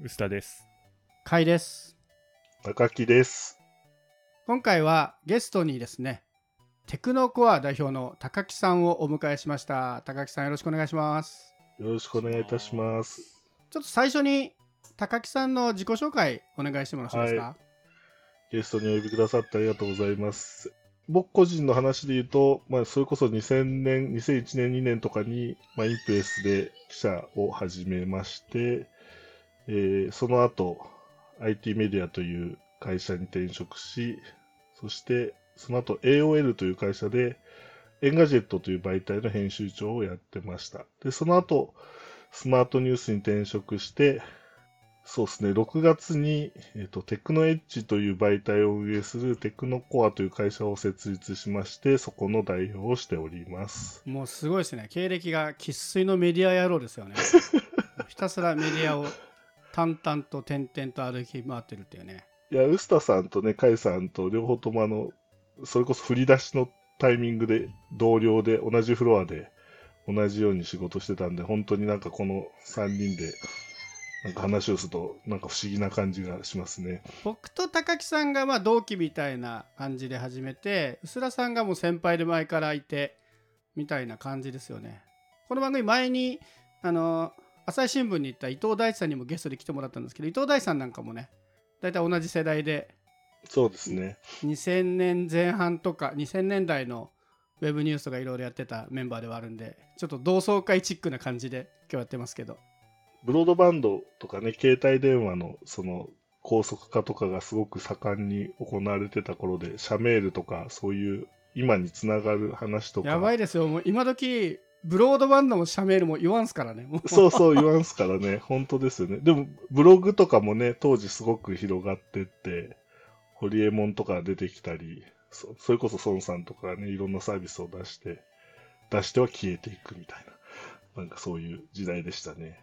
臼田です。kai です。高木です。今回はゲストにですね、テクノコア代表の高木さんをお迎えしました。高木さんよろしくお願いします。よろしくお願いいたします。ちょっと最初に高木さんの自己紹介お願いしてもよろしいですか、はゲストにお呼びくださってありがとうございます。僕個人の話で言うと、まあ、それこそ2000年、2001年、2年とかに、まあ、インプレスで記者を始めまして、えーその後、IT メディアという会社に転職し、そして、その後 AOL という会社で、エンガジェットという媒体の編集長をやってました。で、その後、スマートニュースに転職して、そうですね、6月に、えっとテクノエッジという媒体を運営するテクノコアという会社を設立しまして、そこの代表をしております。もうすごいですね。経歴が生粋のメディア野郎ですよね。ひたすらメディアを淡々と点々と歩き回ってるっていうね。いや、ウスタさんとね、カイさんと両方ともあの、それこそ振り出しのタイミングで同僚で同じフロアで同じように仕事してたんで、本当になんかこの3人でなんか話をするとなんか不思議な感じがしますね。僕と高木さんがまあ同期みたいな感じで始めて薄田さんがもう先輩で前からいてみたいな感じですよねこの番組前にあの朝日新聞に行った伊藤大地さんにもゲストで来てもらったんですけど伊藤大地さんなんかもね大体同じ世代でそうですね。2000年前半とか2000年代のウェブニュースとかいろいろやってたメンバーではあるんでちょっと同窓会チックな感じで今日やってますけどブロードバンドとかね、携帯電話のその高速化とかがすごく盛んに行われてた頃で、社メールとかそういう今につながる話とか。やばいですよもう今時ブロードバンドもシャメールも言わんすからねそうそう言わんすからね、本当ですよね。でも、ブログとかもね、当時すごく広がってって、ホリエモンとか出てきたり、そそれこそ孫さんとかがね、いろんなサービスを出して、出しては消えていくみたいな、なんかそういう時代でしたね。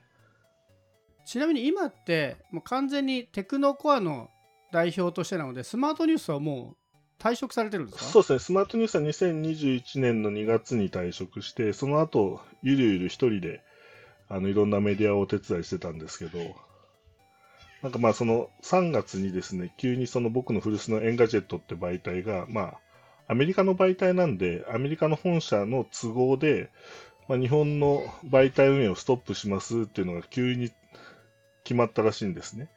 ちなみに今ってもう完全にテクノコアの代表としてなのでスマートニュースはもう退職されてるんですか？そうですね、スマートニュースは2021年の2月に退職して、その後、ゆるゆる一人で、あの、いろんなメディアをお手伝いしてたんですけど、なんかまあその3月にですね、急にその僕の古巣のエンガジェットって媒体が、まあ、アメリカの媒体なんで、アメリカの本社の都合で、まあ、日本の媒体運営をストップしますっていうのが急に決まったらしいんですね。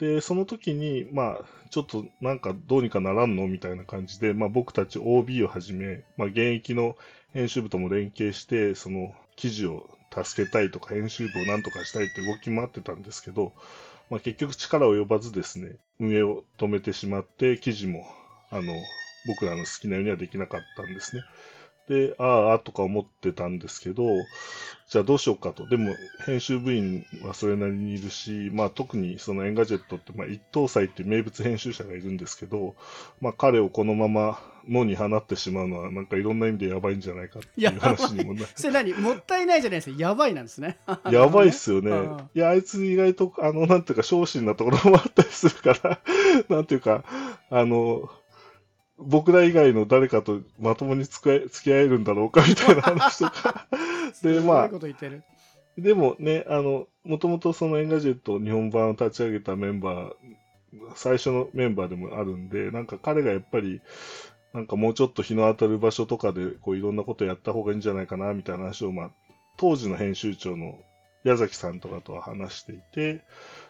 で、その時に、まあ、ちょっとなんかどうにかならんのみたいな感じで、まあ僕たち OB をはじめ、まあ現役の編集部とも連携して、その記事を助けたいとか編集部をなんとかしたいって動き回ってたんですけど、まあ結局力及ばずですね、運営を止めてしまって、記事も、あの、僕らの好きなようにはできなかったんですね。で、ああ、とか思ってたんですけど、じゃあどうしようかと。でも、編集部員はそれなりにいるし、まあ特にそのエンガジェットって、まあ Ittousai っていう名物編集者がいるんですけど、まあ彼をこのまま野に放ってしまうのは、なんかいろんな意味でやばいんじゃないかっていう話にもなそれ何？もったいないじゃないですか。やばいなんですね。やばいっすよね。うん。いや、あいつ意外と、あの、なんていうか、小心なところもあったりするから、なんていうか、あの、僕ら以外の誰かとまともに付き合えるんだろうかみたいな話とか。で、まあすごいこ、と言ってるでもね、あの、もともとそのエンガジェット日本版を立ち上げたメンバー、最初のメンバーでもあるんで、なんか彼がやっぱり、なんかもうちょっと日の当たる場所とかで、こういろんなことやった方がいいんじゃないかな、みたいな話を、まあ、当時の編集長の矢崎さんとかとは話していて、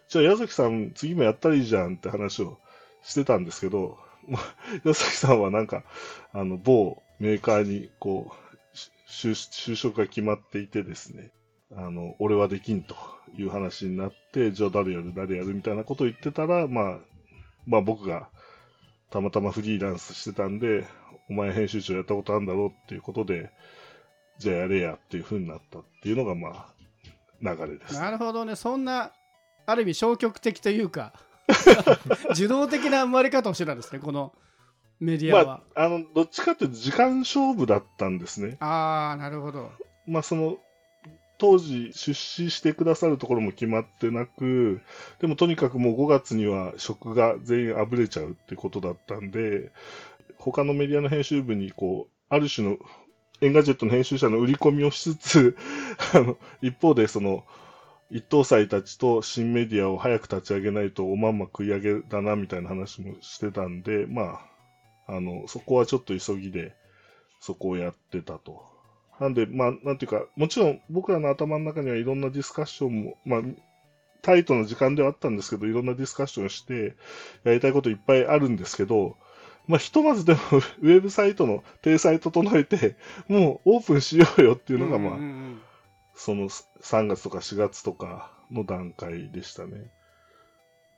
じゃあ矢崎さん次もやったらいいじゃんって話をしてたんですけど、まあ矢崎さんはなんか、あの、某メーカーに、こう、就就職が決まっていてですね、あの、俺はできんという話になって、じゃあ誰やる誰やるみたいなことを言ってたら、まあ、まあ僕がたまたまフリーランスしてたんで、お前編集長やったことあるんだろうっていうことで、じゃあやれやっていう風になったっていうのがまあ、流れです。なるほどねそんなある意味消極的というか受動的な生まれ方をしてたんですねこのメディアは、まあ、あの、どっちかっていうと時間勝負だったんですね。ああなるほどまあその、当時出資してくださるところも決まってなく、でもとにかくもう5月には職が全員あぶれちゃうってことだったんで、他のメディアの編集部にこう、ある種のエンガジェットの編集者の売り込みをしつつ、あの、一方でその、一等祭たちと新メディアを早く立ち上げないとおまんま食い上げだなみたいな話もしてたんで、まあ、あの、そこはちょっと急ぎで、そこをやってたと。なんで、まあ、なんていうか、もちろん僕らの頭の中にはいろんなディスカッションも、まあ、タイトな時間ではあったんですけど、いろんなディスカッションして、やりたいこといっぱいあるんですけど、まあ、ひとまずでも ウェブサイトの体裁整えて、もうオープンしようよっていうのが、まあ、その3月とか4月とかの段階でしたね。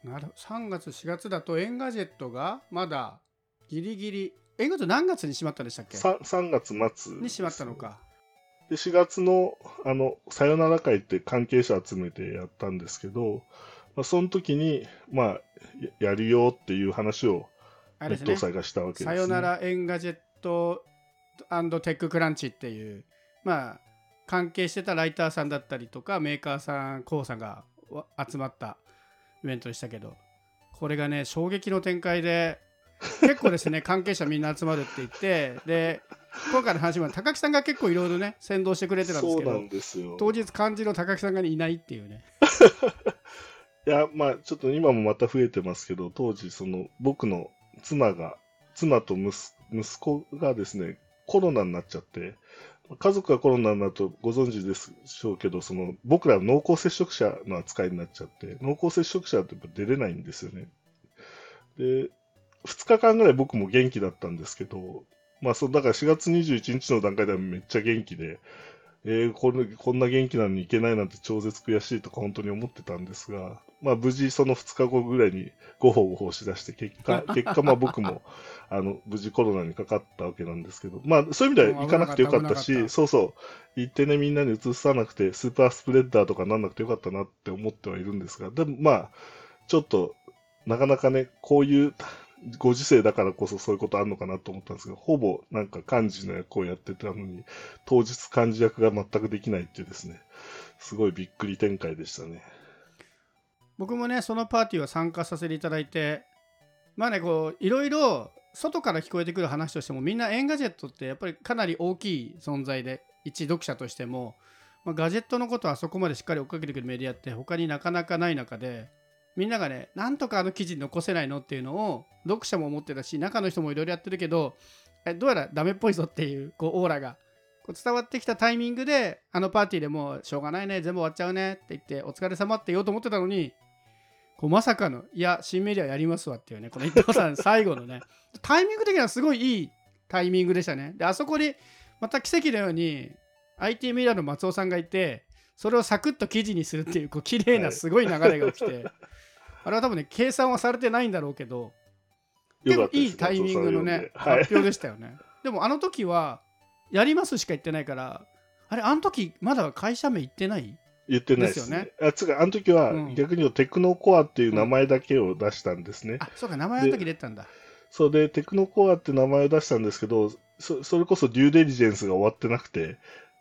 なる3月4月だとエンガジェットがまだギリギリエンガジェット何月に閉まったんでしたっけ？3, ?3 月末、に閉まったのか。で4月のあのさよなら会って関係者集めてやったんですけど、まあ、その時に、まあ、やるよっていう話をIttousai がしたわけです、ね、さよならエンガジェットテッククランチっていうまあ関係してたライターさんだったりとかメーカーさんコさんが集まったイベントでしたけどこれがね衝撃の展開で結構ですね 関係者みんな集まるって言ってで今回の話も鷹木さんが結構いろいろね先導してくれてたんですけど当日幹事の鷹木さんがいないっていうね。いやまあちょっと今もまた増えてますけど当時その僕の妻が妻と息子がですねコロナになっちゃって家族がコロナになるとご存知でしょうけど、その僕ら濃厚接触者の扱いになっちゃって、濃厚接触者って出れないんですよね。で、2日間ぐらい僕も元気だったんですけど、まあそ、だから4月21日の段階ではめっちゃ元気で、えー、これこんな元気なのにいけないなんて超絶悔しいとか本当に思ってたんですが、まあ無事その2日後ぐらいにごほごほしだして、結果、結果まあ僕も、あの、無事コロナにかかったわけなんですけど、まあそういう意味では行かなくてよかったし、そうそう、行ってねみんなに移さなくて、スーパースプレッダーとかなんなくてよかったなって思ってはいるんですが、でもまあ、ちょっと、なかなかね、こういうご時世だからこそそういうことあるのかなと思ったんですけど、ほぼなんか漢字の役をやってたのに、当日幹事役が全くできないっていうですね、すごいびっくり展開でしたね。僕もね、そのパーティーは参加させていただいて、まあね、こう、いろいろ外から聞こえてくる話としても、みんなエンガジェットってやっぱりかなり大きい存在で、一読者としても、まあ、ガジェットのことはそこまでしっかり追っかけてくるメディアって他になかなかない中で、みんながねなんとかあの記事に残せないの？っていうのを読者も思ってたし中の人もいろいろやってるけどえどうやらダメっぽいぞっていうこうオーラがこう伝わってきたタイミングであのパーティーでもうしょうがないね全部終わっちゃうねって言ってお疲れ様って言おうと思ってたのにこうまさかのいや新メディアやりますわっていうねこの伊藤さん 最後のねタイミング的にはすごいいいタイミングでしたね。であそこにまた奇跡のように IT メディアの松尾さんがいてそれをサクッと記事にするっていうこう綺麗なすごい流れが起きて、あれは多分ね、計算はされてないんだろうけど、結構いいタイミングのね、発表でしたよね。でもあの時は、やりますしか言ってないから、あれ、あの時まだ会社名言ってない？言ってないですね。あつかあの時は逆に言うとテクノコアっていう名前だけを出したんですね。うん、あそうか、名前の時出たんだ。そうで、テクノコアって名前を出したんですけど、そそれこそデューデリジェンスが終わってなくて、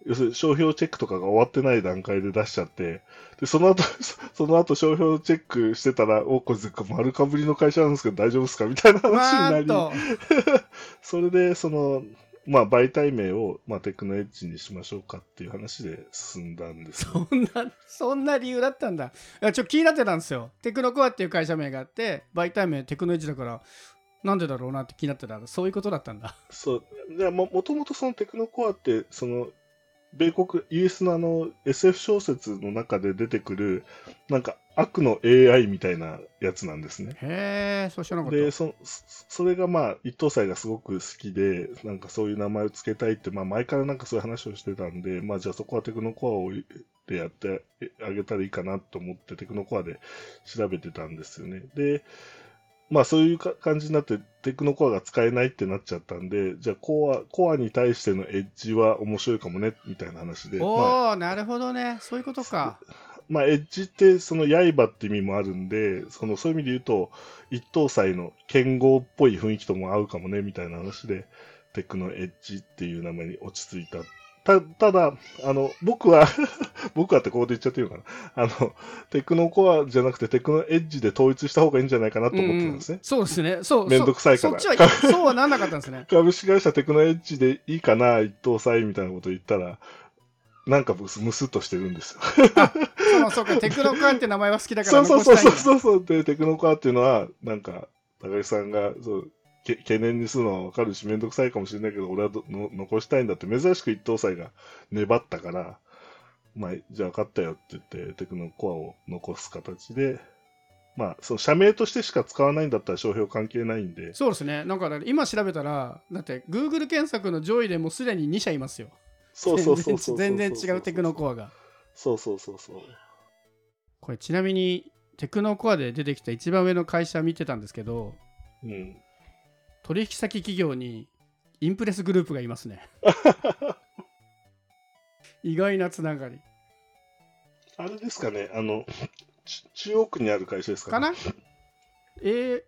要するに商標チェックとかが終わってない段階で出しちゃって、で、その後、その後商標チェックしてたら、お、これ丸かぶりの会社なんですけど大丈夫ですかみたいな話になり、それで、その、まあ、媒体名を、まあ、テクノエッジにしましょうかっていう話で進んだんです、ね、そんな、そんな理由だったんだ。いや、ちょっと気になってたんですよ。テクノコアっていう会社名があって、媒体名テクノエッジだから、なんでだろうなって気になってたそういうことだったんだ。そう。でも、もともとそのテクノコアって、その、米国、イギリスのあの SF 小説の中で出てくる、なんか悪の AI みたいなやつなんですね。へえ、そう知らなかった。で、そそれがまあ、一等祭がすごく好きで、なんかそういう名前を付けたいって、まあ前からなんかそういう話をしてたんで、まあじゃあそこはテクノコアをでやってあげたらいいかなと思ってテクノコアで調べてたんですよね。で、まあそういう感じになってテクノコアが使えないってなっちゃったんで、じゃあコア、コアに対してのエッジは面白いかもね、みたいな話で。おお、まあ、なるほどね。そういうことか。まあ、エッジってその刃って意味もあるんで、そのそういう意味で言うと、一等祭の剣豪っぽい雰囲気とも合うかもね、みたいな話で、テクノエッジっていう名前に落ち着いたた、ただ、あの、僕は 僕はってここで言っちゃっていいのかな？あの、テクノコアじゃなくてテクノエッジで統一した方がいいんじゃないかなと思ってたんですね。うん、そうですね。そう。めんどくさいから。そっちは、そうはなんなかったんですね。株式会社テクノエッジでいいかな、一等祭みたいなこと言ったら、なんかムスムスっとしてるんですよ。そうそうか、テクノカーって名前は好きだからそうそうそうそうそうで、テクノカーっていうのは、なんか、高木さんがそうけ懸念にするのはわかるし、めんどくさいかもしれないけど、俺はどの残したいんだって、珍しく一等祭が粘ったから、まあ、じゃあ分かったよって言って、テクノコアを残す形で、まあ、その社名としてしか使わないんだったら商標関係ないんで、そうですね。なんかね今調べたら、だって Google 検索の上位でもうすでに2社いますよ。そうそうそうそう全然違うテクノコアが。そうそうそうそう。これちなみにテクノコアで出てきた一番上の会社見てたんですけど、うん。取引先企業にインプレスグループがいますね。意外なつながり。あれですかね、あの、ち中央区にある会社ですかね。かな？えー、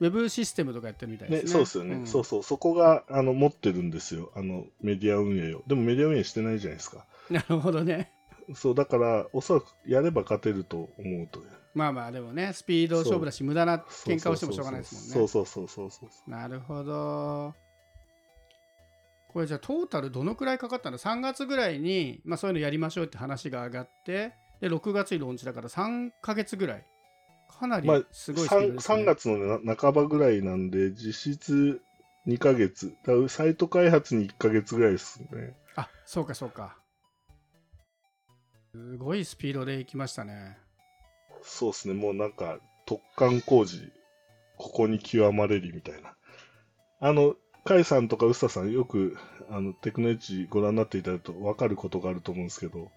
ウェブシステムとかやってるみたいですね、ね。そうですよね、んそうそう、そこがあの持ってるんですよ、あのメディア運営を。でもメディア運営してないじゃないですか。なるほどね。そう、だから、おそらくやれば勝てると思うと。まあまあでもね、スピード勝負だし、無駄な喧嘩をしてもしょうがないですもんね。そうそうそうそうそう。なるほど。これじゃあトータルどのくらいかかったの ?3 月ぐらいに、まあ、そういうのやりましょうって話が上がって、で6月にローンチだから3ヶ月ぐらい。かなりすごいスピード 3, ですね。3月の、半ばぐらいなんで、実質2ヶ月。サイト開発に1ヶ月ぐらいですね。あそうかそうか。すごいスピードでいきましたね。そうですね、もうなんか、突貫工事、ここに極まれりみたいな。あの、甲斐さんとか臼田さん、よくあのテクノエッジご覧になっていただくと分かることがあると思うんですけど、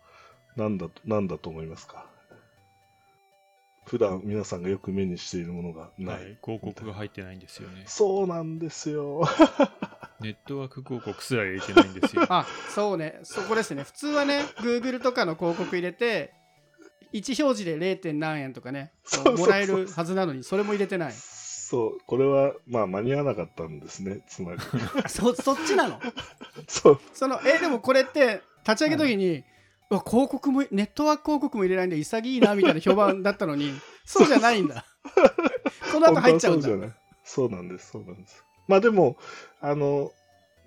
なんだなんだと思いますか？普段皆さんがよく目にしているものがな。はいい、広告が入ってないんですよね。そうなんですよ。ネットワーク広告すら入れてないんですよ。あそうね、そこですね。普通はね、Google とかの広告入れて、1表示で 0. 点何円とかね、もらえるはずなのに、それも入れてない。そう、これは、まあ、間に合わなかったんですね、つまり。そそっちなの？そう、そのえでもこれって立ち上げた時に、うわ広告もネットワーク広告も入れないんで潔いなみたいな評判だったのに そうじゃないんだこの後入っちゃうんだそうじゃない。そうなんです、そうなんです。まあでも、あの、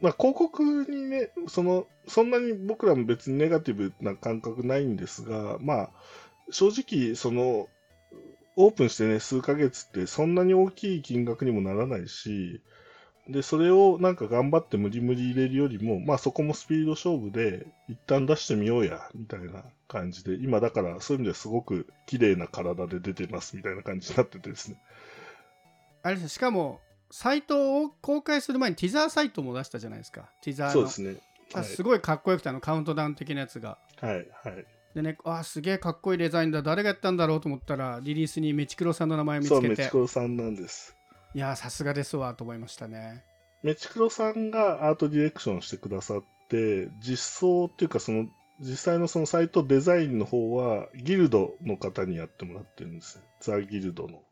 まあ広告にね、その、そんなに僕らも別にネガティブな感覚ないんですが、まあ、正直、その、オープンしてね、数ヶ月ってそんなに大きい金額にもならないし、で、それをなんか頑張って無理無理入れるよりも、まあそこもスピード勝負で一旦出してみようや、みたいな感じで、今だからそういう意味ではすごく綺麗な体で出てますみたいな感じになっててですね。あれですしかもサイトを公開する前にティザーサイトも出したじゃないですかティザーのそうですね。あすごいかっこよくてあのカウントダウン的なやつがはい、はい。でねあすげえかっこいいデザインだ誰がやったんだろうと思ったらリリースにメチクロさんの名前を見そう、メつけてチクロさんなんです。いやーさすがですわと思いましたねメチクロさんがアートディレクションしてくださって、実装っていうか、その、実際のそのサイトデザインの方は、ギルドの方にやってもらってるんですよ。ザ・ギルドの。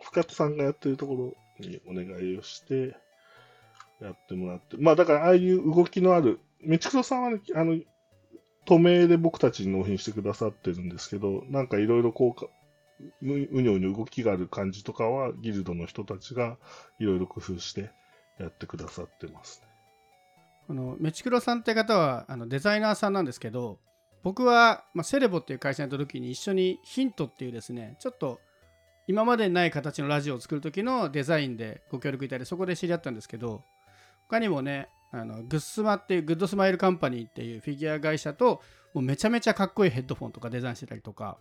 深津さんがやってるところにお願いをして、やってもらって。まあ、だから、ああいう動きのある、メチクロさんはね、あの、透明で僕たちに納品してくださってるんですけど、なんかいろいろこうか、うにょうに動きがある感じとかは、ギルドの人たちがいろいろ工夫してやってくださってますね。このメチクロさんって方はあのデザイナーさんなんですけど僕は、まあ、 Cerevo っていう会社にいた時に一緒に Hint っていうですねちょっと今までにない形のラジオを作る時のデザインでご協力いただいてそこで知り合ったんですけど他にもねあのグッスマっていうグッドスマイルカンパニーっていうフィギュア会社ともうめちゃめちゃかっこいいヘッドフォンとかデザインしてたりとか。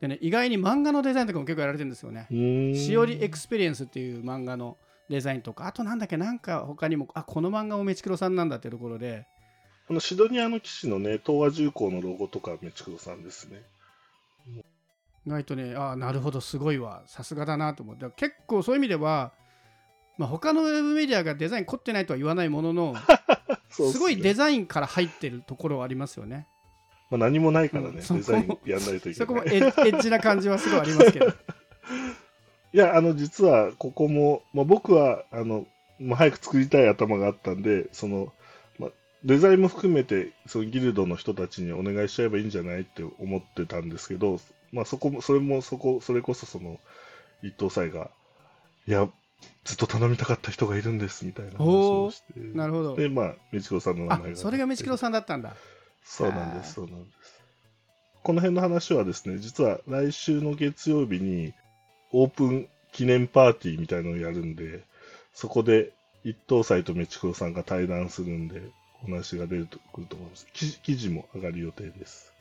でね意外に漫画のデザインとかも結構やられてるんですよね。しおりエクスペリエンスっていう漫画のデザインとか。あとなんだっけなんか他にもあこの漫画もメチクロさんなんだっていうところで。このシドニアの騎士のね、東亜重工のロゴとかメチクロさんですね。意外とねあなるほどすごいわ。さすがだなと思って。結構そういう意味では、まあ、他のウェブメディアがデザイン凝ってないとは言わないものの そうっねすごいデザインから入ってるところはありますよね。まあ、何もないからね、うんデザインやんないといけない。そこもエッエッジな感じはすごいありますけど。いや、あの、実は、ここも、まあ、僕は、あの、まあ、早く作りたい頭があったんで、その、まあ、デザインも含めて、そのギルドの人たちにお願いしちゃえばいいんじゃないって思ってたんですけど、まあ、そこも、それも、そこ、それこそ、その、一等祭が、いや、ずっと頼みたかった人がいるんですみたいな話をして。なるほど。で、まあ、メチクロさんの名あ前が。それがメチクロさんだったんだ。そうなんです、そうなんです。この辺の話はですね、実は来週の月曜日にオープン記念パーティーみたいのをやるんで、そこで一等祭とメチクロさんが対談するんで、お話が出るとくると思います。記事記事も上がる予定です。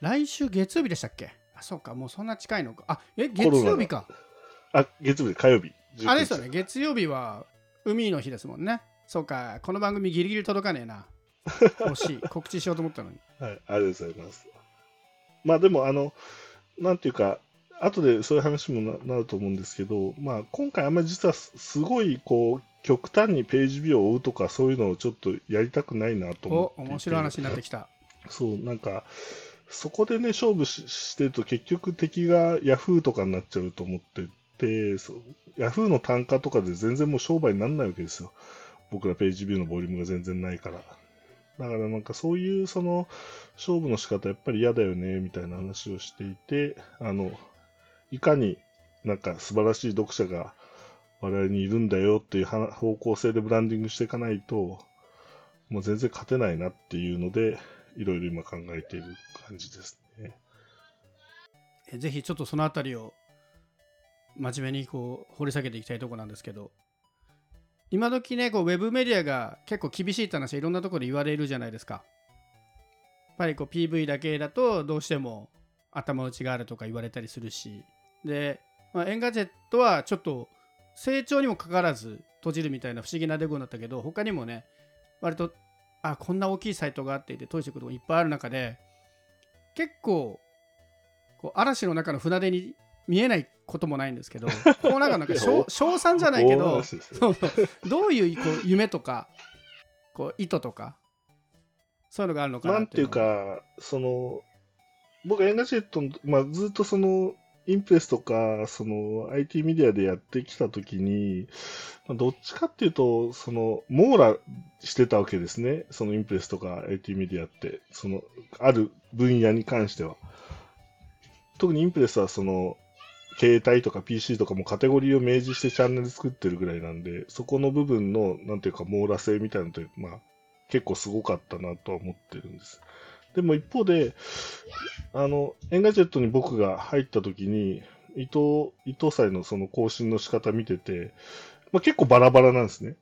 来週月曜日でしたっけ？あ、そうか、もうそんな近いのか。あ、え、月曜日か。あ、月曜日、火曜日。あれですよね、月曜日は海の日ですもんね。そうか、この番組ギリギリ届かねえな。惜しい。告知しようと思ったのに。はい、ありがとうございます。まあでも、あの、なんていうか、後でそういう話もななると思うんですけど、まあ今回あんまり実はすすごい、こう、極端にページビューを追うとかそういうのをちょっとやりたくないなと思おって。面白い話になってきた。そう、なんか、そこでね、勝負ししてると結局敵がヤフーとかになっちゃうと思ってて、そうヤフーの単価とかで全然もう商売にならないわけですよ。僕らページビューのボリュームが全然ないから。だからなんかそういうその勝負の仕方やっぱり嫌だよね、みたいな話をしていて、あの、いかになんか素晴らしい読者が我々にいるんだよっていう方向性でブランディングしていかないと、もう全然勝てないなっていうので、いろいろ今考えている感じですね。ぜひちょっとそのあたりを真面目にこう掘り下げていきたいとこなんですけど今時ねこうウェブメディアが結構厳しいって話いろんなところで言われるじゃないですか。やっぱりこう PV だけだとどうしても頭打ちがあるとか言われたりするし。で、まあ、エンガジェットはちょっと成長にもかかわらず閉じるみたいな不思議なデコになったけど他にもね割とあこんな大きいサイトがあっていて閉じていくとこいっぱいある中で結構こう嵐の中の船出に見えないこともないんですけど こうなんかなんか称称賛じゃないけ大ど どういうこう夢とかこう意図とかそういうのがあるのかななんていうか、その、僕、エンガジェットの、まあ、ずっとその、インプレスとか、その、IT メディアでやってきたときに、まあどっちかっていうと、その、網羅してたわけですね。そのインプレスとか IT メディアって、その、ある分野に関しては。特にインプレスは、その、携帯とか PC とかもカテゴリーを明示してチャンネル作ってるぐらいなんで、そこの部分の、なんていうか、網羅性みたいなのって、まあ、結構すごかったなとは思ってるんです。でも一方で、あの、 Engadget に僕が入った時に、伊藤、 Ittousai のその更新の仕方見てて、まあ、結構バラバラなんですね。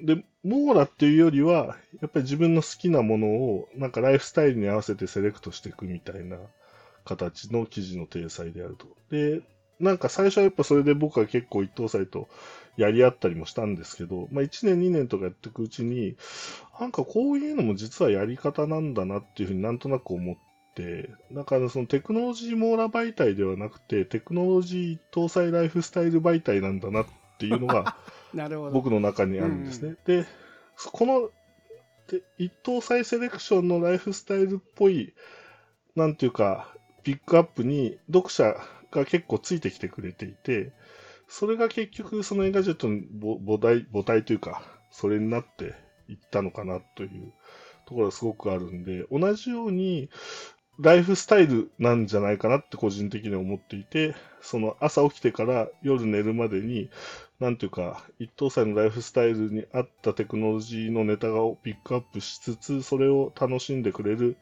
で、網羅っていうよりは、やっぱり自分の好きなものを、なんかライフスタイルに合わせてセレクトしていくみたいな形の記事の体裁であると。で、なんか最初はやっぱそれで僕は結構伊藤祭とやり合ったりもしたんですけど、まあ1年2年とかやっていくうちに、なんかこういうのも実はやり方なんだなっていうふうになんとなく思って、だからそのテクノロジー網羅媒体ではなくて、テクノロジー搭載ライフスタイル媒体なんだなっていうのが 僕の中にあるんですね。で、こので Ittousai セレクションのライフスタイルっぽい、なんていうか、ピックアップに読者が結構ついてきてくれていて、それが結局その Engadget の母体母体というか、それになっていったのかなというところがすごくあるんで、同じようにライフスタイルなんじゃないかなって個人的には思っていて、その朝起きてから夜寝るまでに、なんていうか、一等祭のライフスタイルに合ったテクノロジーのネタをピックアップしつつ、それを楽しんでくれる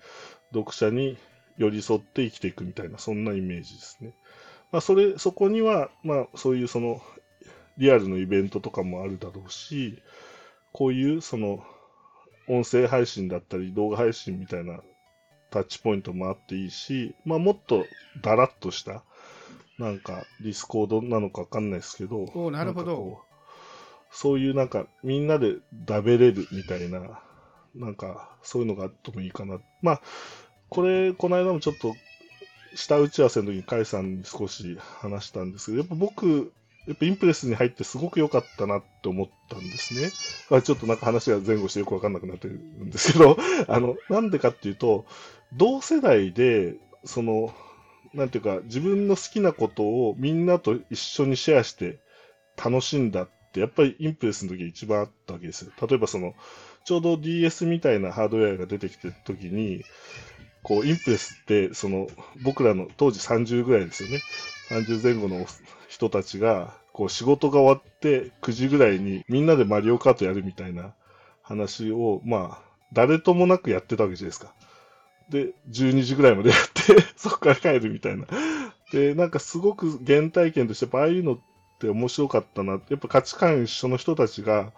読者に寄り添って生きていくみたいな、そんなイメージですね。まあ、それ、そこには、まあ、そういうその、リアルのイベントとかもあるだろうし、こういうその、音声配信だったり動画配信みたいなタッチポイントもあっていいし、まあ、もっとだらっとした、なんか Discord なのかわかんないですけど、おなるほどそういうなんかみんなで喋れるみたいな、なんかそういうのがあってもいいかな。まあ、これ、この間もちょっと下打ち合わせの時に甲斐さんに少し話したんですけど、やっぱ僕、やっぱインプレスに入ってすごく良かったなって思ったんですね。まあ、ちょっとなんか話が前後してよくわかんなくなってるんですけど、あの、なんでかっていうと、同世代で、その、なんていうか、自分の好きなことをみんなと一緒にシェアして楽しんだって、やっぱりインプレスの時一番あったわけですよ。例えばその、ちょうど DS みたいなハードウェアが出てきてる時に、こう、インプレスって、その、僕らの当時30ぐらいですよね。30前後の人たちが、こう仕事が終わって9時ぐらいにみんなでマリオカートやるみたいな話を、まあ、誰ともなくやってたわけじゃないですか。で、12時ぐらいまでやって、そこから帰るみたいな。で、なんかすごく原体験として、やっぱああいうのって面白かったな。やっぱ価値観一緒の人たちが、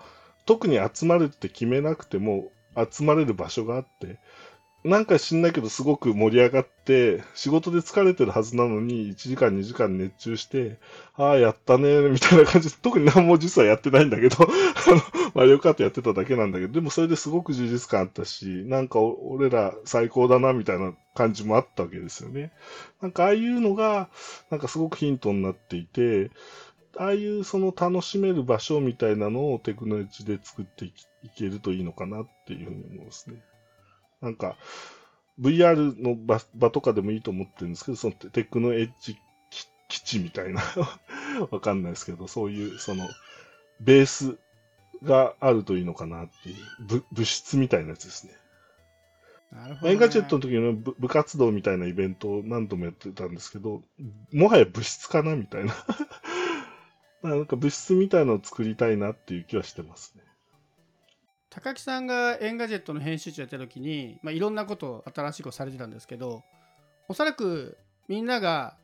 特に集まるって決めなくても、集まれる場所があって、なんか知んないけどすごく盛り上がって、仕事で疲れてるはずなのに、1時間2時間熱中して、ああ、やったね、みたいな感じで、特に何も実はやってないんだけど、あの、マリオカートやってただけなんだけど、でもそれですごく充実感あったし、なんか俺ら最高だな、みたいな感じもあったわけですよね。なんかああいうのが、なんかすごくヒントになっていて、ああいうその楽しめる場所みたいなのをテクノエッジで作っていけるといいのかなっていうふうに思いますね。なんか、VR の場場とかでもいいと思ってるんですけど、そのテテクノエッジ基基地みたいな、わかんないですけど、そういうそのベースがあるといいのかなっていう、ぶ物質みたいなやつですね。なるほガジェットの時の部部活動みたいなイベントを何度もやってたんですけど、もはや部室かなみたいな。なんか部室みたいのを作りたいなっていう気はしてますね。鷹木さんが Engadget の編集長やった時に、まあ、いろんなことを新しいことされてたんですけどおそらくみんなが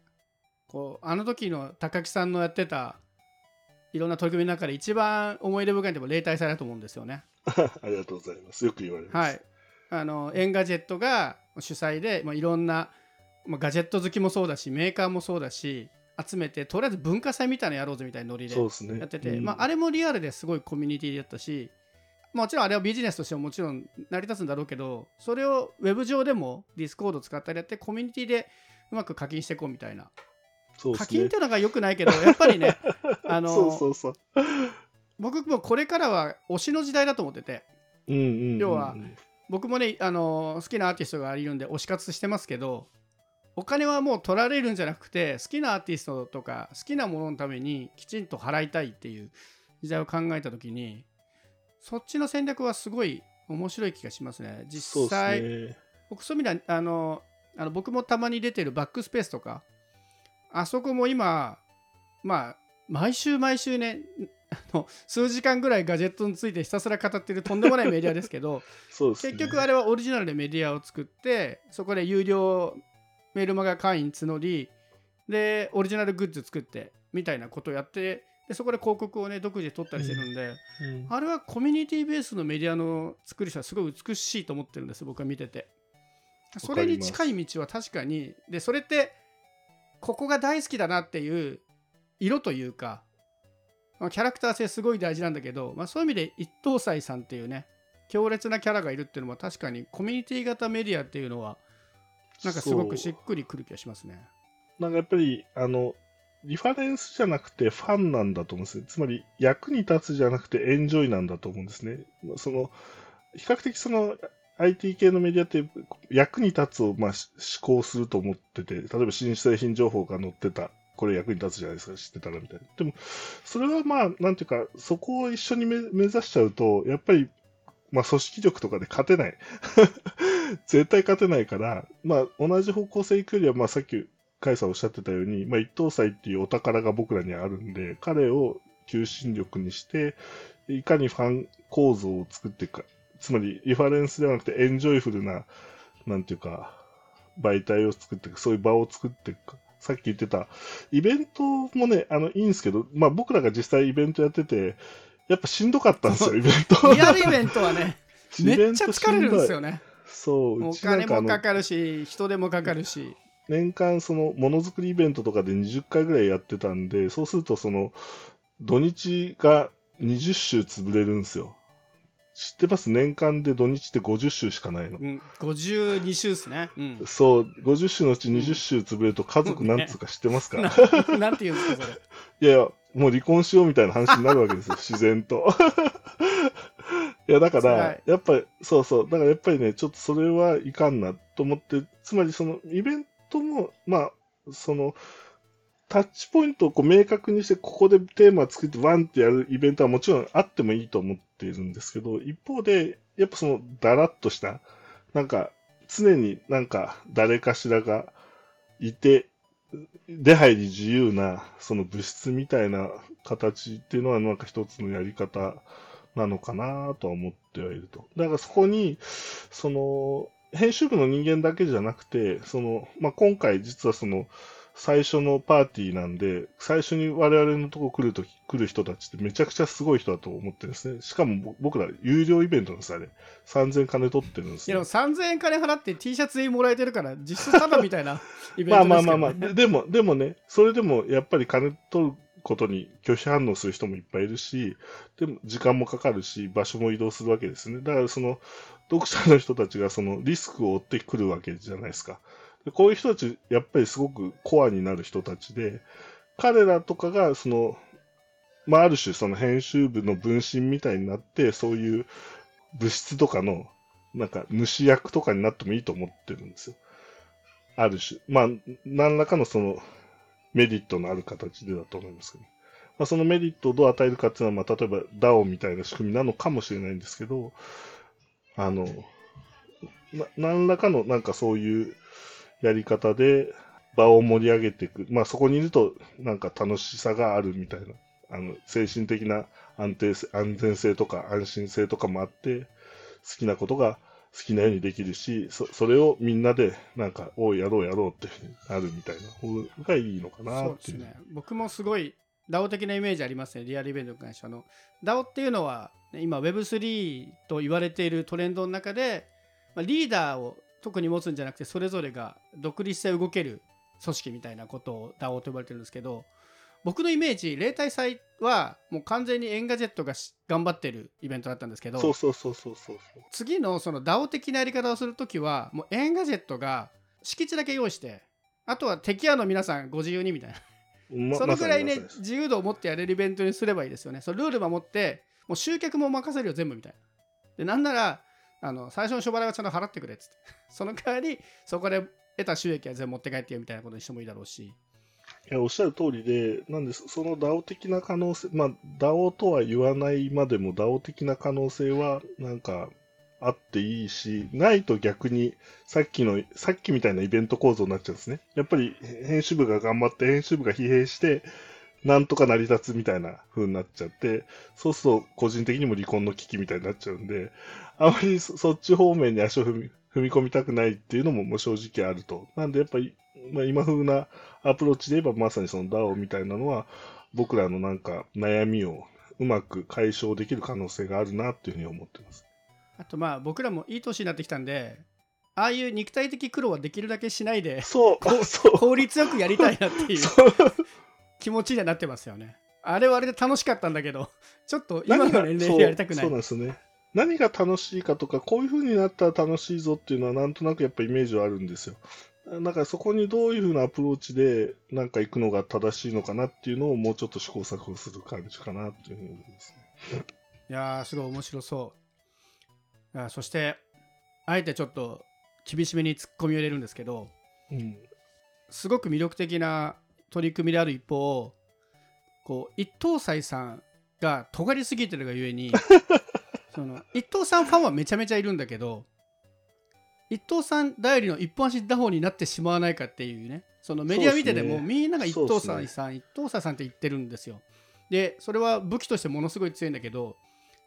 こうあの時の鷹木さんのやってたいろんな取り組みの中で一番思い出深いのも例大祭だと思うんですよね。ありがとうございます。よく言われます。はい、あの Engadget が主催で、まあ、いろんな、まあ、ガジェット好きもそうだしメーカーもそうだし集めてとりあえず文化祭みたいなのやろうぜみたいなノリで。やってて、うんまあ、あれもリアルですごいコミュニティだったしもちろんあれはビジネスとしてももちろん成り立つんだろうけどそれをウェブ上でも Discord 使ったりやってコミュニティでうまく課金していこうみたいな、ね。課金っていうのがよくないけどやっぱりね あのそうそうそう。僕もこれからは推しの時代だと思っててうんうんうんうん要は僕もねあの好きなアーティストがいるんで推し活してますけどお金はもう取られるんじゃなくて好きなアーティストとか好きなもののためにきちんと払いたいっていう時代を考えた時にそっちの戦略はすごい面白い気がしますね実際、ね。僕そういう意味ではあのあの僕もたまに出てるバックスペースとかあそこも今まあ毎週毎週ね あの数時間ぐらいガジェットについてひたすら語ってるとんでもないメディアですけど ね。結局あれはオリジナルでメディアを作ってそこで有料メールマガ会員募りでオリジナルグッズ作ってみたいなことをやってでそこで広告をね独自で取ったりしてるんで、うん。あれはコミュニティベースのメディアの作り人はすごい美しいと思ってるんです僕は見てて。それに近い道は確かに。でそれってここが大好きだなっていう色というか、まあキャラクター性すごい大事なんだけど、まあ、そういう意味で一等斎さんっていうね強烈なキャラがいるっていうのは確かにコミュニティ型メディアっていうのはなんかすごくしっくりくる気がしますね。なんかやっぱり、あの、リファレンスじゃなくてファンなんだと思うんですね。つまり、役に立つじゃなくてエンジョイなんだと思うんですね。その、比較的その、IT 系のメディアって役に立つをまあ思考すると思ってて、例えば新製品情報が載ってた。これ役に立つじゃないですか、知ってたらみたいな。でも、それはまあ、なんていうか、そこを一緒に目指しちゃうと、やっぱり、まあ、組織力とかで勝てない。絶対勝てないから、まあ、同じ方向性行くよりは、まあ、さっき、カイさんおっしゃってたように、まあ、一等祭っていうお宝が僕らにあるんで、彼を求心力にして、いかにファン構造を作っていくか。つまり、リファレンスではなくて、エンジョイフルな、なんていうか、媒体を作っていく、そういう場を作っていくか。さっき言ってた、イベントもね、あの、いいんですけど、まあ僕らが実際イベントやってて、やっぱしんどかったんですよ、イベント。リアルイベントはね めっちゃ疲れるんですよね。ね。そう、お金もかかるし人手もかかるし年間そのものづくりイベントとかで20回ぐらいやってたんで、そうするとその土日が20週潰れるんですよ。知ってます？年間で土日って50週しかないの。うん、52週ですね。うん。そう、50週のうち20週潰れると家族何つうか知ってますか、な なんて言うんですか、それ？いやいや、もう離婚しようみたいな話になるわけですよ、自然と。いや、だか辛らい、やっぱり、そうそう、だからやっぱりね、ちょっとそれはいかんなと思って、つまりそのイベントも、まあ、その、タッチポイントをこう明確にして、ここでテーマ作ってワンってやるイベントはもちろんあってもいいと思っているんですけど、一方で、やっぱそのだらっとした、なんか、常になんか誰かしらがいて、出入り自由な、その物質みたいな形っていうのはなんか一つのやり方なのかなとは思ってはいると。だからそこに、その、編集部の人間だけじゃなくて、その、まあ、今回実はその、最初のパーティーなんで、最初に我々のとこ来るとき、来る人たちってめちゃくちゃすごい人だと思ってるんですね。しかも僕ら有料イベントなんですあれ。3000金取ってるんですよ。いやでも3000円金払って T シャツ全員もらえてるから実質ただみたいな イベントですけど、ね、まあまあまあまあ。ででも、でもね、それでもやっぱり金取ることに拒否反応する人もいっぱいいるし、でも時間もかかるし、場所も移動するわけですね。だからその、読者の人たちがそのリスクを負ってくるわけじゃないですか。でこういう人たち、やっぱりすごくコアになる人たちで、彼らとかが、その、まあ、ある種、その編集部の分身みたいになって、そういう物質とかの、なんか、主役とかになってもいいと思ってるんですよ。ある種。まあ、何らかのその、メリットのある形でだと思いますけど。まあ、そのメリットをどう与えるかっていうのは、まあ、例えば DAO みたいな仕組みなのかもしれないんですけど、あの、な何らかのなんかそういうやり方で場を盛り上げていく。まあそこにいるとなんか楽しさがあるみたいな。あの、精神的な安定性、安全性とか安心性とかもあって、好きなことが好きなようにできるし、そそれをみんなでなんか、おうやろうやろうってなるみたいな方がいいのかなっていう。そうですね。僕もすごい DAO 的なイメージありますね、リアルイベントに関しては。DAO っていうのは、今 Web3 と言われているトレンドの中で、まあ、リーダーを特に持つんじゃなくてそれぞれが独立して動ける組織みたいなことを DAO と呼ばれてるんですけど僕のイメージ例大祭はもう完全に Engadget が頑張ってるイベントだったんですけどそうそうそうそうそう次のその DAO 的なやり方をするときはもう Engadget が敷地だけ用意してあとは的屋の皆さんご自由にみたいな、まそのぐらいね、ま自由度を持ってやれるイベントにすればいいですよね。そのルール守ってもう集客も任せるよ全部みたいな。でなんならあの最初のショバ代はちゃんと払ってくれっつって。その代わりそこで得た収益は全部持って帰ってよみたいなことにしてもいいだろうし。いやおっしゃる通りで、なんです、その DAO 的な可能性、まあ、DAO とは言わないまでも DAO 的な可能性は、なんか、あっていいし、ないと逆に、さっきの、さっきみたいなイベント構造になっちゃうんですね。やっぱり、編集部が頑張って、編集部が疲弊して、なんとか成り立つみたいな風になっちゃって、そうすると個人的にも離婚の危機みたいになっちゃうんで、あまりそっち方面に足を踏み踏み込みたくないっていうのももう正直あると。なんでやっぱり、まあ、今風なアプローチで言えばまさにその DAO みたいなのは僕らのなんか悩みをうまく解消できる可能性があるなっていうふうに思ってます。あとまあ僕らもいい年になってきたんでああいう肉体的苦労はできるだけしないでそう、そう。効率よくやりたいなっていう気持ちにはなってますよねあれはあれで楽しかったんだけどちょっと今の年齢でやりたくないそうなんですね。何が楽しいかとか、こういう風になったら楽しいぞっていうのはなんとなくやっぱイメージはあるんですよ。だからそこにどういう風なアプローチでなんか行くのが正しいのかなっていうのをもうちょっと試行錯誤する感じかなっていうふうに思いますね。いやーすごい面白そうあそしてあえてちょっと厳しめに突っ込みを入れるんですけどうん。すごく魅力的な取り組みである一方こう一等斎さんが尖りすぎてるがゆえに その一等さんファンはめちゃめちゃいるんだけど一等さん代理の一本足打法になってしまわないかっていうねそのメディア見てても、みんなが一等斎さん、一等斎さんって言ってるんですよでそれは武器としてものすごい強いんだけど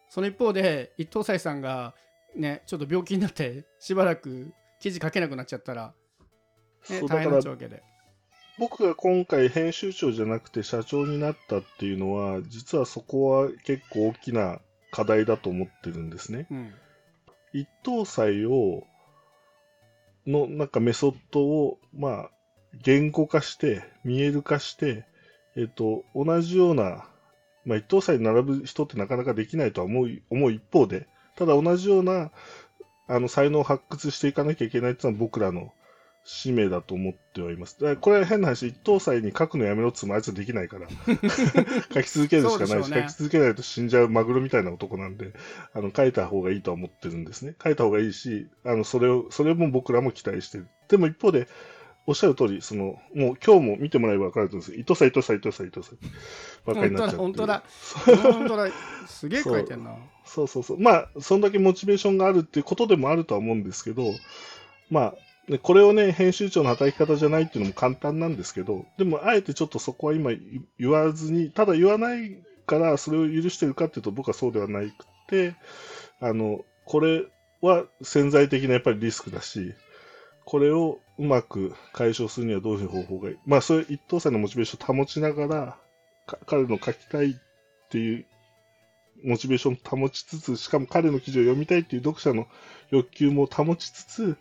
その一方で一等斎さんがねちょっと病気になってしばらく記事書けなくなっちゃったら、ね、大変なっちゃうわけで僕が今回編集長じゃなくて社長になったっていうのは、実はそこは結構大きな課題だと思ってるんですね。うん一等祭を、のなんかメソッドを、まあ、言語化して、見える化して、えっと、同じような、まあ、一等祭に並ぶ人ってなかなかできないとは思う思う一方で、ただ同じような、あの、才能を発掘していかなきゃいけないっていうのは僕らの使命だと思ってはいます。だからこれは変な話、一等祭に書くのやめろっつもあいつはできないから、書き続けるしかないし、ね書き続けないと死んじゃうマグロみたいな男なんで、あの、書いた方がいいとは思ってるんですね。書いた方がいいし、あの、それを、それも僕らも期待してる。でも一方で、おっしゃる通り、その、もう今日も見てもらえば分かると思うんです伊藤さん、伊藤さん、伊藤さん、伊藤さん。ばっかりになっちゃってる本当だ本当だすげえ書いてんなそうそうそう。まあ、そんだけモチベーションがあるっていうことでもあるとは思うんですけど、まあ、でこれをね、編集長の働き方じゃないっていうのも簡単なんですけど、でもあえてちょっとそこは今言わずに、ただ言わないからそれを許してるかっていうと僕はそうではなくて、あの、これは潜在的なやっぱりリスクだし、これをうまく解消するにはどういう方法がいい？まあ、そういう一等歳のモチベーションを保ちながら、彼の書きたいっていうモチベーションを保ちつつ、しかも彼の記事を読みたいっていう読者の欲求も保ちつつ、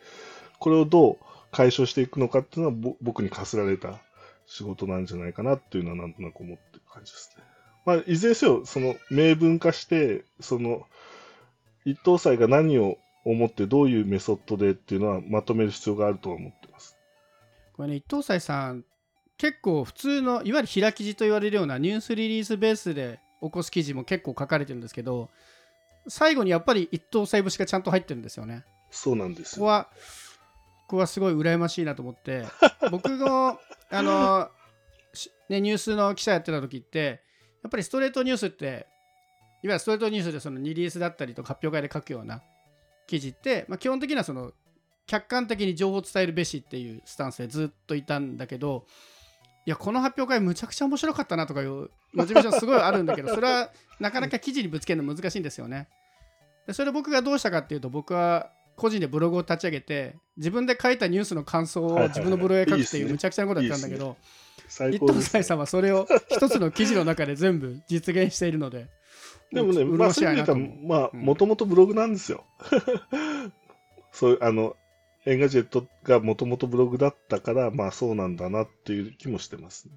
これをどう解消していくのかっていうのは僕に課せられた仕事なんじゃないかなっていうのはなんとなく思ってる感じですね。まあ、いずれにせよ、その明文化して、その一等祭が何を思ってどういうメソッドでっていうのはまとめる必要があるとは思ってます。これね、一等祭さん、結構普通のいわゆる開き字と言われるようなニュースリリースベースで起こす記事も結構書かれてるんですけど、最後にやっぱり一等祭節がちゃんと入ってるんですよね。そうなんですここは、ここはすごい羨ましいなと思って、僕の、あの、ね、ニュースの記者やってた時って、やっぱりストレートニュースって、いわゆるストレートニュースでそのリリースだったりと発表会で書くような記事って、まあ、基本的にはその客観的に情報を伝えるべしっていうスタンスでずっといたんだけどいやこの発表会むちゃくちゃ面白かったなとかいうモチベーションすごいあるんだけど それはなかなか記事にぶつけるの難しいんですよね。でそれ僕がどうしたかっていうと僕は個人でブログを立ち上げて自分で書いたニュースの感想を自分のブログへ書くっていうむちゃくちゃなことやったんだけど一等斎さんはそれを一つの記事の中で全部実現しているのででもね、まあ、そういう意味でまあ、もともとブログなんですよ。そういう、あの、 Engadget がもともとブログだったから、まあそうなんだなっていう気もしてますね。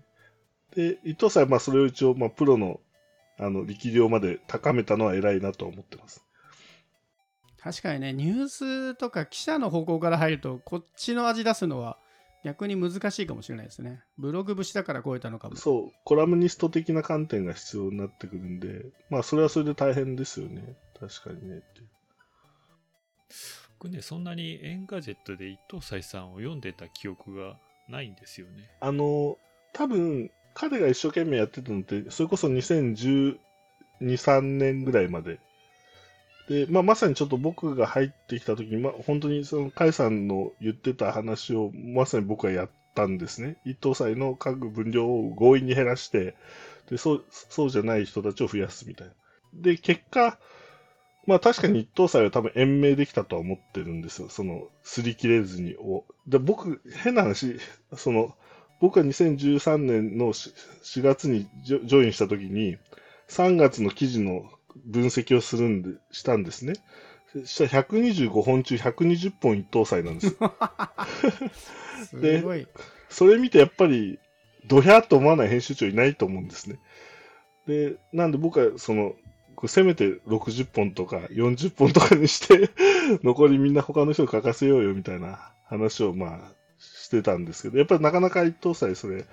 で、 Ittousaiさんはまあそれを一応、まあプロの、あの、力量まで高めたのは偉いなと思ってます。確かにね、ニュースとか記者の方向から入ると、こっちの味出すのは逆に難しいかもしれないですね。ブログ節だから超えたのかも。そう、コラムニスト的な観点が必要になってくるんで、まあ、それはそれで大変ですよね。確かにね。僕ね、そんなに Engadget で Ittousai さんを読んでた記憶がないんですよね。あの、多分、彼が一生懸命やってたのって、それこそ2012、3年ぐらいまでで、まあ、まさにちょっと僕が入ってきた時に、ま、本当にその、甲斐さんの言ってた話を、まさに僕はやったんですね。 Ittousaiの書く分量を強引に減らして、で、そう、そうじゃない人たちを増やすみたいな。で、結果、まあ確かに一等祭は多分延命できたとは思ってるんですよ。その、擦り切れずにを。で、僕、変な話、その、僕が2013年の4月にジョインした時に、3月の記事の分析をするんで、したんですね。したら125本中120本一等祭なんです。すごい。それ見てやっぱり、ドヒャーと思わない編集長いないと思うんですね。で、なんで僕はその、せめて60本とか40本とかにして 残りみんな他の人に書かせようよみたいな話をまあしてたんですけど、やっぱりなかなか一等祭それ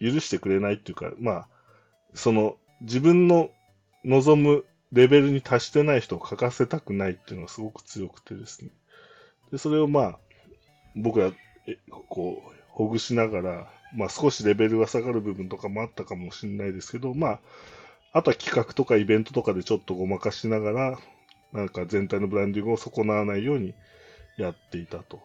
許してくれないっていうか、まあ、その自分の望むレベルに達してない人を書かせたくないっていうのがすごく強くてですね。で、それをまあ、僕は、こう、ほぐしながら、まあ少しレベルが下がる部分とかもあったかもしれないですけど、まあ、あとは企画とかイベントとかでちょっとごまかしながら、なんか全体のブランディングを損なわないようにやっていたと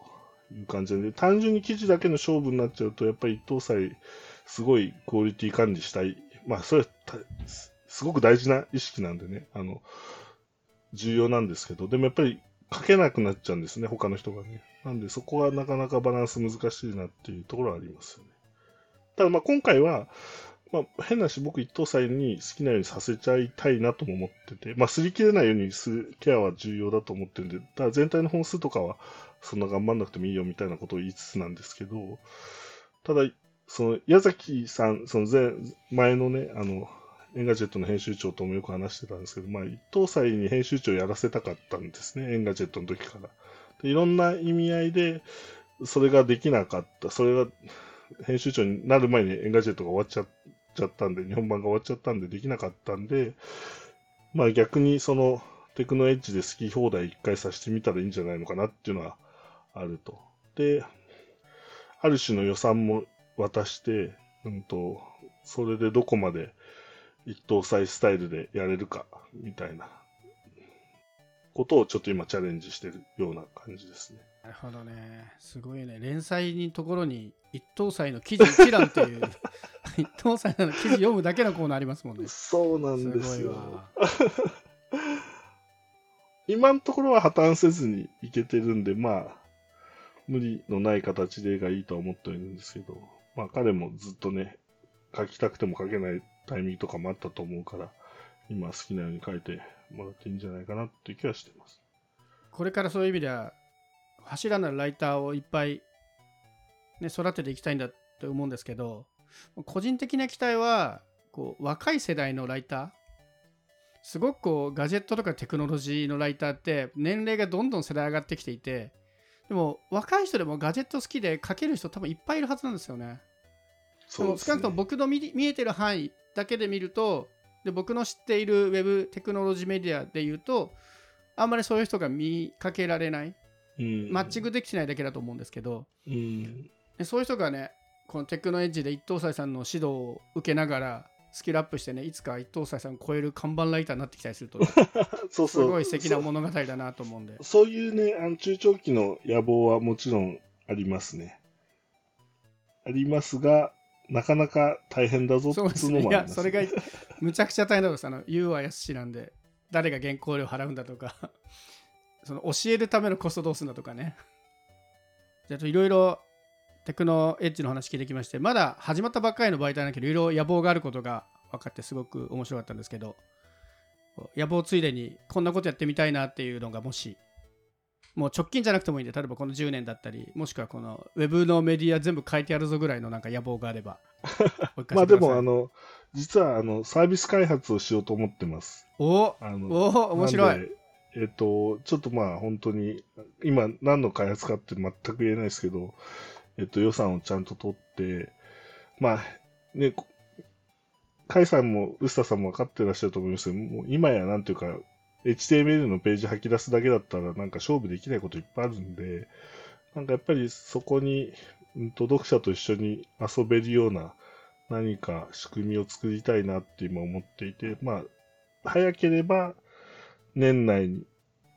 いう感じで、単純に記事だけの勝負になっちゃうと、やっぱり一等祭、すごいクオリティ管理したい。まあ、それはすごく大事な意識なんでね、あの、重要なんですけど、でもやっぱり書けなくなっちゃうんですね、他の人がね。なんでそこはなかなかバランス難しいなっていうところはありますよね。ただまあ今回は、まあ、変なし僕一等祭に好きなようにさせちゃいたいなとも思ってて、まあ、擦り切れないようにするケアは重要だと思ってるんで、だ全体の本数とかはそんな頑張んなくてもいいよみたいなことを言いつつなんですけど、ただ、その矢崎さん、その前、前のね、あの、Engadget の編集長ともよく話してたんですけど、まあ、 Ittousai に編集長やらせたかったんですね、 Engadget の時から。でいろんな意味合いで、それができなかった。それが、編集長になる前に Engadget が終わっちゃっちゃったんで、日本版が終わっちゃったんでできなかったんで、まあ逆にそのテクノエッジで好き放題一回させてみたらいいんじゃないのかなっていうのはあると。で、ある種の予算も渡して、うんと、それでどこまで一等祭スタイルでやれるか、みたいなことをちょっと今チャレンジしてるような感じですね。なるほどね。すごいね。連載のところに一等祭の記事一覧っていう 一等祭の記事読むだけのコーナーありますもんね。そうなんですよ。わ。今のところは破綻せずにいけてるんで、まあ、無理のない形で絵がいいとは思ってはいるんですけど、まあ彼もずっとね、描きたくても描けないタイミングとかもあったと思うから、今好きなように描いてもらっていいんじゃないかなっていう気はしてます。これからそういう意味では柱なるライターをいっぱい、ね、育てていきたいんだって思うんですけど個人的な期待はこう若い世代のライターすごくこうガジェットとかテクノロジーのライターって年齢がどんどん世代上がってきていてでも若い人でもガジェット好きで書ける人多分いっぱいいるはずなんですよね。でも少なくとも僕の見見えてる範囲だけで見るとで僕の知っているウェブテクノロジーメディアで言うとあんまりそういう人が見かけられないうんマッチングできてないだけだと思うんですけど。うん。でそういう人がねこのテクノエッジで一等斎さんの指導を受けながらスキルアップしてねいつか一等斎さんを超える看板ライターになってきたりすると そうそう。すごい素敵な物語だなと思うんで。そういうね、あの中長期の野望はもちろんありますね。ありますが、なかなか大変だぞっていうのもあります、やそれがむちゃくちゃ大変だとあの言うはやすしなんで誰が原稿料払うんだとかその教えるためのコストどうするんだとかね。じゃあいろいろテクノエッジの話聞いてきましてまだ始まったばっかりの媒体だけどいろいろ野望があることが分かってすごく面白かったんですけど野望ついでにこんなことやってみたいなっていうのがもしもう直近じゃなくてもいいんで例えばこの10年だったりもしくはこのウェブのメディア全部書いてやるぞぐらいのなんか野望があればまあでも、あの、実はあのサービス開発をしようと思ってます。おあのおお面白いえっと、ちょっとまあ本当に、今何の開発かって全く言えないですけど、えっと予算をちゃんと取って、まあね、こ甲斐さんも臼田さんも分かってらっしゃると思いますけど、もう今やなんていうか、HTML のページ吐き出すだけだったらなんか勝負できないこといっぱいあるんで、なんかやっぱりそこに、うんと読者と一緒に遊べるような何か仕組みを作りたいなって今思っていて、まあ、早ければ年内に、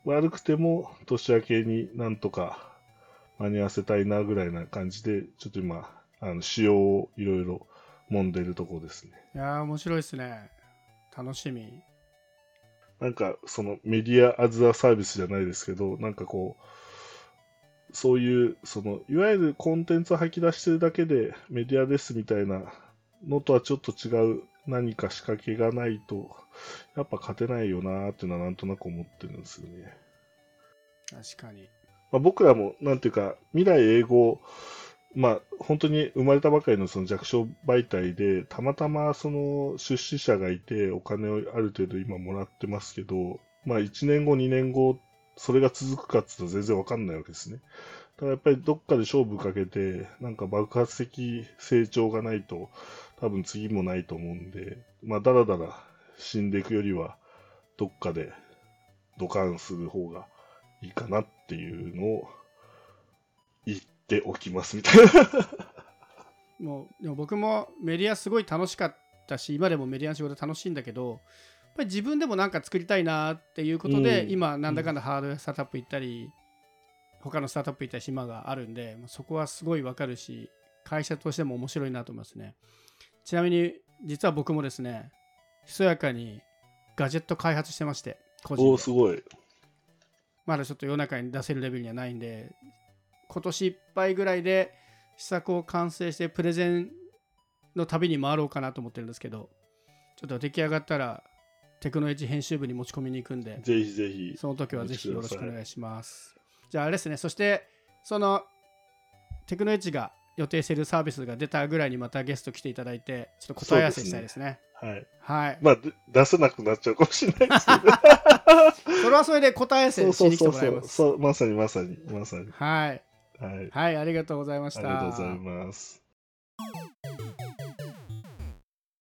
悪くても年明けになんとか間に合わせたいなぐらいな感じで、ちょっと今、あの仕様をいろいろ揉んでるとこですね。いやー面白いですね。楽しみ。なんかそのメディアアズアサービスじゃないですけど、なんかこう、そういう、その、いわゆるコンテンツを吐き出してるだけでメディアですみたいなのとはちょっと違う何か仕掛けがないと、やっぱ勝てないよなーっていうのはなんとなく思ってるんですよね。確かにまあ、僕らも、なんていうか、未来英語、まあ、本当に生まれたばかりのその弱小媒体で、たまたまその出資者がいて、お金をある程度今もらってますけど、まあ、1年後、2年後、それが続くかっていうと全然わかんないわけですね。だからやっぱりどっかで勝負かけて、なんか爆発的成長がないと、多分次もないと思うんで、まあ、だらだら死んでいくよりは、どっかでドカンする方がいいかなっていうのを言っておきますみたいな。もうでも僕もメディアすごい楽しかったし今でもメディアの仕事楽しいんだけどやっぱり自分でもなんか作りたいなっていうことで、うん今なんだかんだハードウェアスタートアップ行ったり、他のスタートアップ行ったり島があるんでまあそこはすごいわかるし会社としても面白いなと思いますねちなみに実は僕もですねひそやかにガジェット開発してまして個人おでお、すごい。まだちょっと世の中に出せるレベルにはないんで今年いっぱいぐらいで試作を完成してプレゼンの旅に回ろうかなと思ってるんですけどちょっと出来上がったらテクノエッジ編集部に持ち込みに行くんでぜひぜひ。その時はぜひよろしくお願いしますじゃああれですねそしてそのテクノエッジが予定しているサービスが出たぐらいにまたゲスト来ていただいてちょっと答え合わせしたいですねはい。はいまあ、で出せなくなっちゃうかもしれないですけど。それはそれで答え合わそうせしそうそうそう。に来てもらいますそう、まさにまさに、まさに。はいはい。はいありがとうございましたありがとうございます。